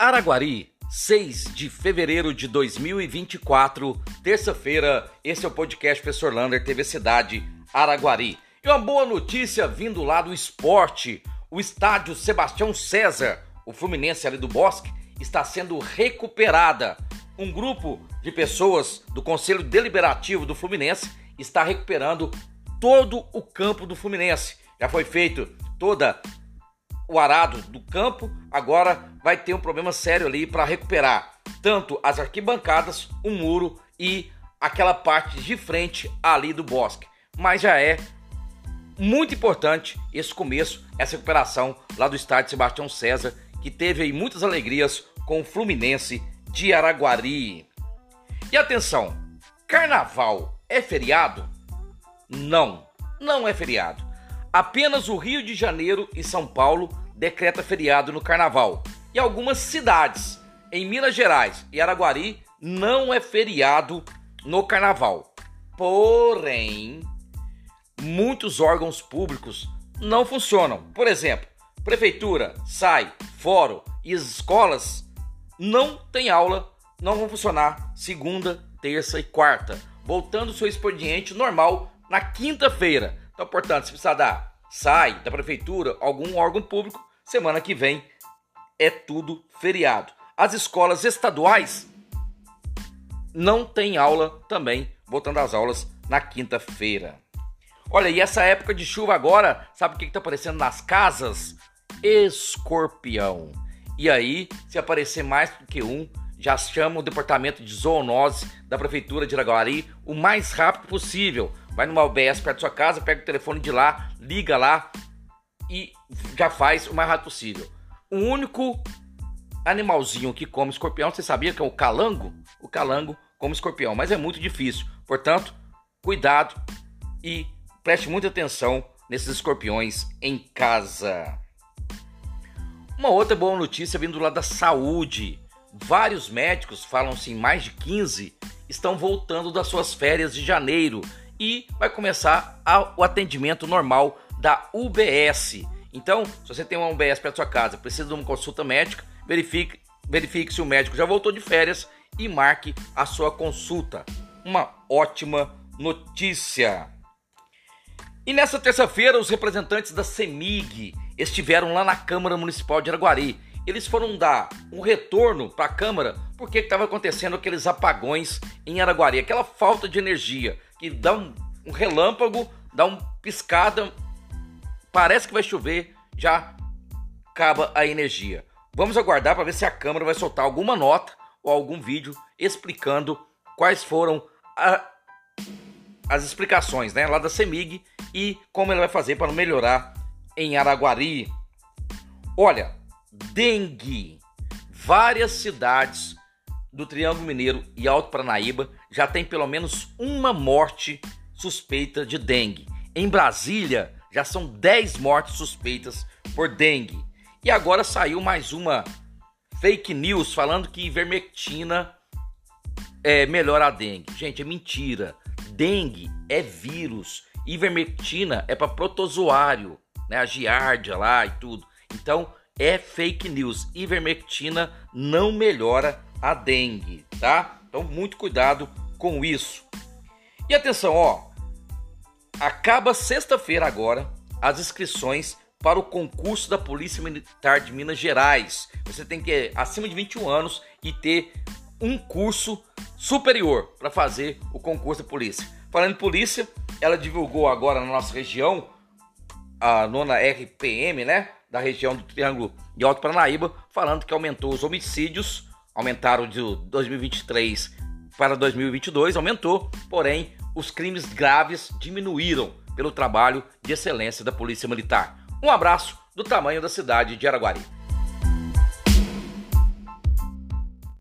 Araguari, 6 de fevereiro de 2024, terça-feira. Esse é o podcast Professor Lander, TV Cidade Araguari. E uma boa notícia vindo lá do esporte: o estádio Sebastião César, o Fluminense ali do Bosque, está sendo recuperada. Um grupo de pessoas do Conselho Deliberativo do Fluminense está recuperando todo o campo do Fluminense. Já foi feito toda o arado do campo, agora vai ter um problema sério ali para recuperar tanto as arquibancadas, o muro e aquela parte de frente ali do bosque. Mas já é muito importante esse começo, essa recuperação lá do estádio Sebastião César, que teve aí muitas alegrias com o Fluminense de Araguari. E atenção, carnaval é feriado? Não, não é feriado. Apenas o Rio de Janeiro e São Paulo decreta feriado no carnaval. E algumas cidades em Minas Gerais e Araguari não é feriado no carnaval. Porém, muitos órgãos públicos não funcionam. Por exemplo, prefeitura, SAI, fórum e as escolas não têm aula, não vão funcionar segunda, terça e quarta, voltando seu expediente normal na quinta-feira. Então, portanto, se precisar dar SAI, da prefeitura, algum órgão público, semana que vem é tudo feriado. As escolas estaduais não têm aula também, voltando às aulas na quinta-feira. Olha, e essa época de chuva agora, sabe o que está aparecendo nas casas? Escorpião. E aí, se aparecer mais do que um, já chama o departamento de zoonose da prefeitura de Araguari o mais rápido possível. Vai numa UBS perto da sua casa, pega o telefone de lá, liga lá e já faz o mais rápido possível. O único animalzinho que come escorpião, você sabia que é o calango? O calango come escorpião, mas é muito difícil. Portanto, cuidado e preste muita atenção nesses escorpiões em casa. Uma outra boa notícia vindo lá da saúde. Vários médicos, falam-se em mais de 15, estão voltando das suas férias de janeiro e vai começar o atendimento normal da UBS. Então, se você tem uma UBS perto da sua casa, precisa de uma consulta médica, verifique, verifique se o médico já voltou de férias e marque a sua consulta. Uma ótima notícia. E nessa terça-feira, os representantes da CEMIG estiveram lá na Câmara Municipal de Araguari eles foram dar um retorno para a Câmara porque estava acontecendo aqueles apagões em Araguari, aquela falta de energia que dá um, um relâmpago, dá uma piscada, parece que vai chover, já acaba a energia. Vamos aguardar para ver se a Câmara vai soltar alguma nota ou algum vídeo explicando quais foram a, as explicações né, lá da CEMIG e como ele vai fazer para melhorar em Araguari. Olha, dengue. Várias cidades do Triângulo Mineiro e Alto Paranaíba já tem pelo menos uma morte suspeita de dengue. Em Brasília, já são 10 mortes suspeitas por dengue. E agora saiu mais uma fake news falando que ivermectina é, melhora a dengue. Gente, é mentira. Dengue é vírus. Ivermectina é para protozoário, né? A giardia lá e tudo. Então, é fake news. Ivermectina não melhora a dengue, tá? Então muito cuidado com isso. E atenção, ó. Acaba sexta-feira agora as inscrições para o concurso da Polícia Militar de Minas Gerais. Você tem que ir acima de 21 anos e ter um curso superior para fazer o concurso da polícia. Falando em polícia, ela divulgou agora na nossa região a nona RPM, né? da região do Triângulo de Alto Paranaíba, falando que aumentou os homicídios, aumentaram de 2023 para 2022, aumentou, porém os crimes graves diminuíram pelo trabalho de excelência da Polícia Militar. Um abraço do tamanho da cidade de Araguari.